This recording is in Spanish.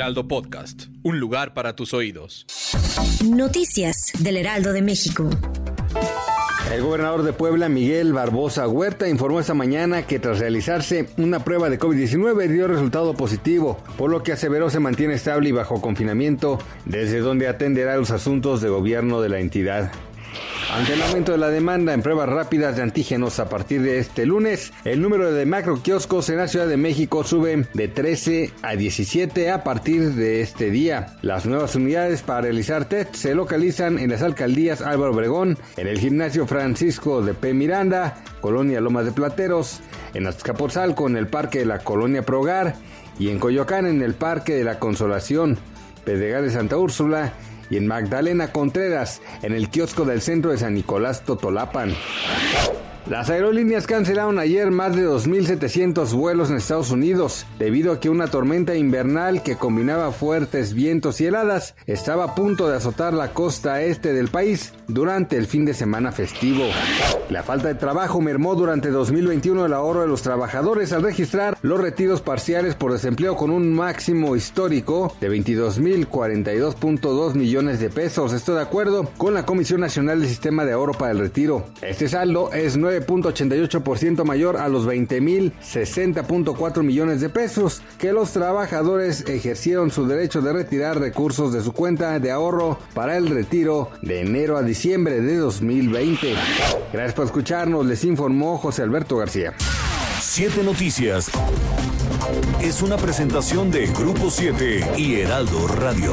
Heraldo Podcast, un lugar para tus oídos. Noticias del Heraldo de México. El gobernador de Puebla, Miguel Barbosa Huerta, informó esta mañana que tras realizarse una prueba de COVID-19 dio resultado positivo, por lo que aseveró se mantiene estable y bajo confinamiento, desde donde atenderá los asuntos de gobierno de la entidad. Ante el aumento de la demanda en pruebas rápidas de antígenos a partir de este lunes, el número de macro kioscos en la Ciudad de México sube de 13 a 17 a partir de este día. Las nuevas unidades para realizar test se localizan en las alcaldías Álvaro Obregón, en el gimnasio Francisco de P. Miranda, Colonia Lomas de Plateros, en Azcapotzalco en el Parque de la Colonia Progar y en Coyoacán en el Parque de la Consolación, Pedregal de Santa Úrsula y en Magdalena Contreras, en el kiosco del centro de San Nicolás Totolapan. Las aerolíneas cancelaron ayer más de 2.700 vuelos en Estados Unidos debido a que una tormenta invernal que combinaba fuertes vientos y heladas estaba a punto de azotar la costa este del país durante el fin de semana festivo. La falta de trabajo mermó durante 2021 el ahorro de los trabajadores al registrar los retiros parciales por desempleo con un máximo histórico de 22.042.2 millones de pesos. Esto de acuerdo con la Comisión Nacional del Sistema de Ahorro para el Retiro. Este saldo es 9.88% mayor a los 20.060.4 millones de pesos que los trabajadores ejercieron su derecho de retirar recursos de su cuenta de ahorro para el retiro de enero a diciembre de 2020. Gracias por escucharnos, les informó José Alberto García. Siete Noticias es una presentación de Grupo 7 y Heraldo Radio.